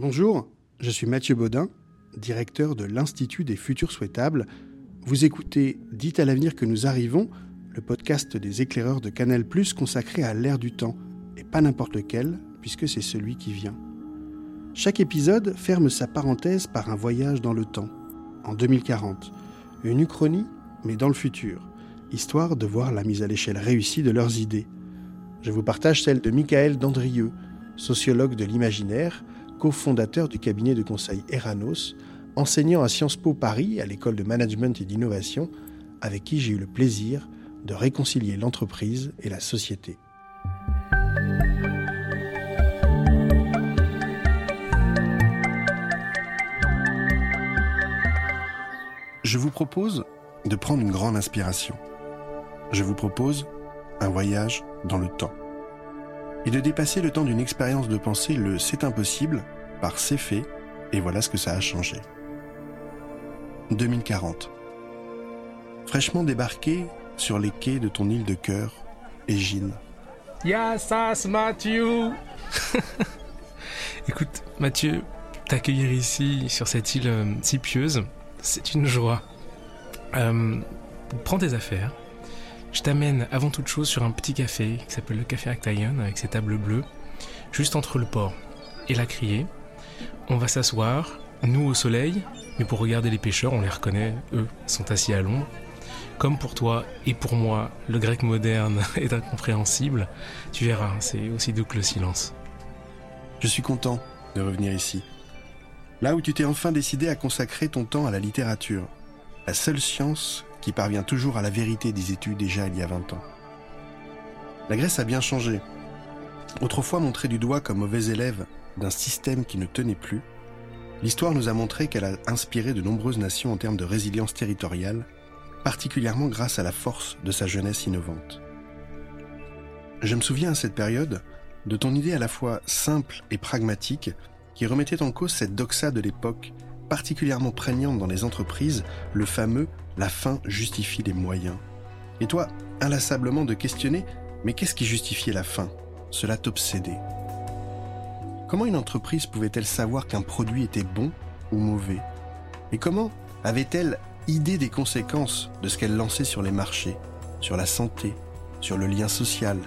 Bonjour, je suis Mathieu Baudin, directeur de l'Institut des futurs souhaitables. Vous écoutez Dites à l'avenir que nous arrivons, le podcast des éclaireurs de Canal ⁇ consacré à l'ère du temps, et pas n'importe lequel, puisque c'est celui qui vient. Chaque épisode ferme sa parenthèse par un voyage dans le temps, en 2040, une uchronie, mais dans le futur, histoire de voir la mise à l'échelle réussie de leurs idées. Je vous partage celle de Michael Dandrieux, sociologue de l'imaginaire, cofondateur du cabinet de conseil Eranos, enseignant à Sciences Po Paris à l'école de management et d'innovation, avec qui j'ai eu le plaisir de réconcilier l'entreprise et la société. Je vous propose de prendre une grande inspiration. Je vous propose un voyage dans le temps. Et de dépasser le temps d'une expérience de pensée, le c'est impossible, par c'est fait, et voilà ce que ça a changé. 2040. Fraîchement débarqué sur les quais de ton île de cœur, Égine. Yassas Mathieu Écoute, Mathieu, t'accueillir ici, sur cette île euh, si pieuse, c'est une joie. Euh, prends tes affaires, je t'amène avant toute chose sur un petit café qui s'appelle le Café Actaïon avec ses tables bleues, juste entre le port et la criée. On va s'asseoir, nous au soleil, mais pour regarder les pêcheurs, on les reconnaît, eux sont assis à l'ombre. Comme pour toi et pour moi, le grec moderne est incompréhensible, tu verras, c'est aussi doux que le silence. Je suis content de revenir ici. Là où tu t'es enfin décidé à consacrer ton temps à la littérature, la seule science qui parvient toujours à la vérité, des études déjà il y a 20 ans. La Grèce a bien changé. Autrefois montrée du doigt comme mauvais élève d'un système qui ne tenait plus, l'histoire nous a montré qu'elle a inspiré de nombreuses nations en termes de résilience territoriale, particulièrement grâce à la force de sa jeunesse innovante. Je me souviens à cette période de ton idée à la fois simple et pragmatique qui remettait en cause cette doxa de l'époque particulièrement prégnante dans les entreprises, le fameux la fin justifie les moyens. Et toi, inlassablement de questionner, mais qu'est-ce qui justifiait la fin Cela t'obsédait. Comment une entreprise pouvait-elle savoir qu'un produit était bon ou mauvais? Et comment avait-elle idée des conséquences de ce qu'elle lançait sur les marchés, sur la santé, sur le lien social,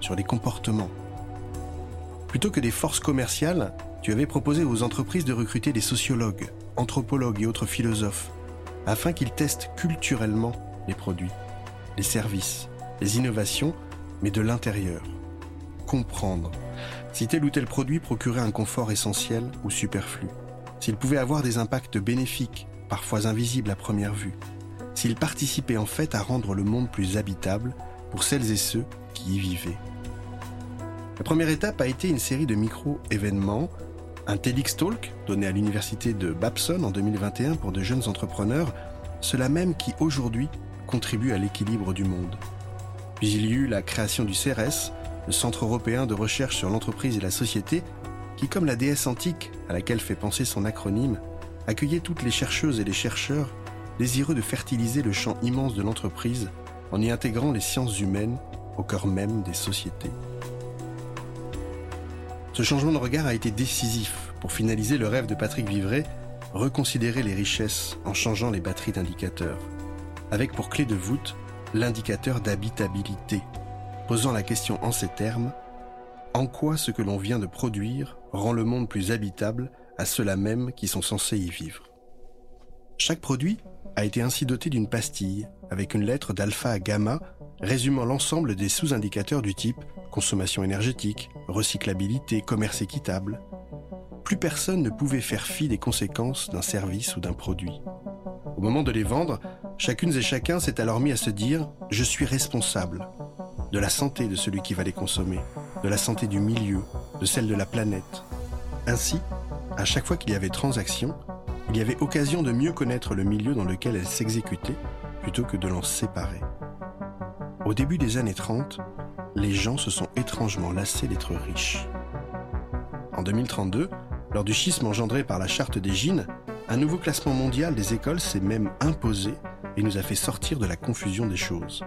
sur les comportements? Plutôt que des forces commerciales, tu avais proposé aux entreprises de recruter des sociologues, anthropologues et autres philosophes afin qu'ils testent culturellement les produits, les services, les innovations, mais de l'intérieur. Comprendre si tel ou tel produit procurait un confort essentiel ou superflu, s'il pouvait avoir des impacts bénéfiques, parfois invisibles à première vue, s'il participait en fait à rendre le monde plus habitable pour celles et ceux qui y vivaient. La première étape a été une série de micro-événements un TEDx Talk donné à l'université de Babson en 2021 pour de jeunes entrepreneurs, cela même qui aujourd'hui contribue à l'équilibre du monde. Puis il y eut la création du CRS, le Centre européen de recherche sur l'entreprise et la société, qui, comme la déesse antique à laquelle fait penser son acronyme, accueillait toutes les chercheuses et les chercheurs désireux de fertiliser le champ immense de l'entreprise en y intégrant les sciences humaines au cœur même des sociétés. Ce changement de regard a été décisif pour finaliser le rêve de Patrick Vivray, reconsidérer les richesses en changeant les batteries d'indicateurs, avec pour clé de voûte l'indicateur d'habitabilité, posant la question en ces termes, en quoi ce que l'on vient de produire rend le monde plus habitable à ceux-là même qui sont censés y vivre? Chaque produit a été ainsi doté d'une pastille avec une lettre d'alpha à gamma résumant l'ensemble des sous-indicateurs du type consommation énergétique, recyclabilité, commerce équitable. Plus personne ne pouvait faire fi des conséquences d'un service ou d'un produit. Au moment de les vendre, chacune et chacun s'est alors mis à se dire ⁇ Je suis responsable de la santé de celui qui va les consommer, de la santé du milieu, de celle de la planète. Ainsi, à chaque fois qu'il y avait transaction, il y avait occasion de mieux connaître le milieu dans lequel elle s'exécutait plutôt que de l'en séparer. Au début des années 30, les gens se sont étrangement lassés d'être riches. En 2032, lors du schisme engendré par la charte des Gines, un nouveau classement mondial des écoles s'est même imposé et nous a fait sortir de la confusion des choses.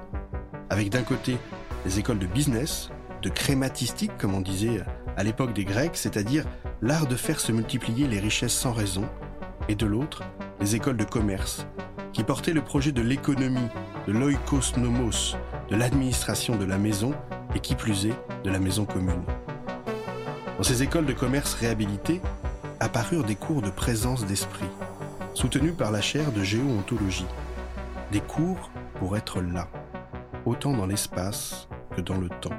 Avec d'un côté les écoles de business, de crématistique comme on disait à l'époque des Grecs, c'est-à-dire l'art de faire se multiplier les richesses sans raison, et de l'autre, les écoles de commerce, qui portaient le projet de l'économie, de l'oikos nomos, de l'administration de la maison, et qui plus est, de la maison commune. Dans ces écoles de commerce réhabilitées, apparurent des cours de présence d'esprit, soutenus par la chaire de géontologie. Des cours pour être là, autant dans l'espace que dans le temps.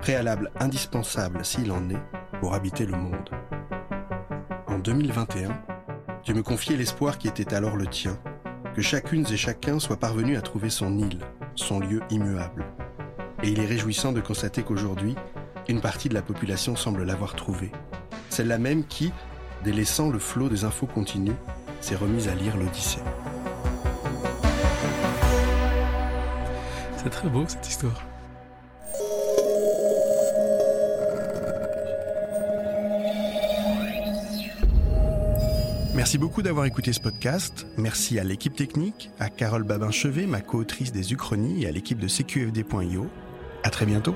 Préalable indispensable s'il en est pour habiter le monde. En 2021, tu me confiais l'espoir qui était alors le tien, que chacune et chacun soit parvenu à trouver son île, son lieu immuable. Et il est réjouissant de constater qu'aujourd'hui, une partie de la population semble l'avoir trouvé. Celle-là même qui, délaissant le flot des infos continues, s'est remise à lire l'Odyssée. C'est très beau cette histoire. Merci beaucoup d'avoir écouté ce podcast. Merci à l'équipe technique, à Carole Babin-Chevet, ma co-autrice des Uchronies, et à l'équipe de CQFD.io. À très bientôt.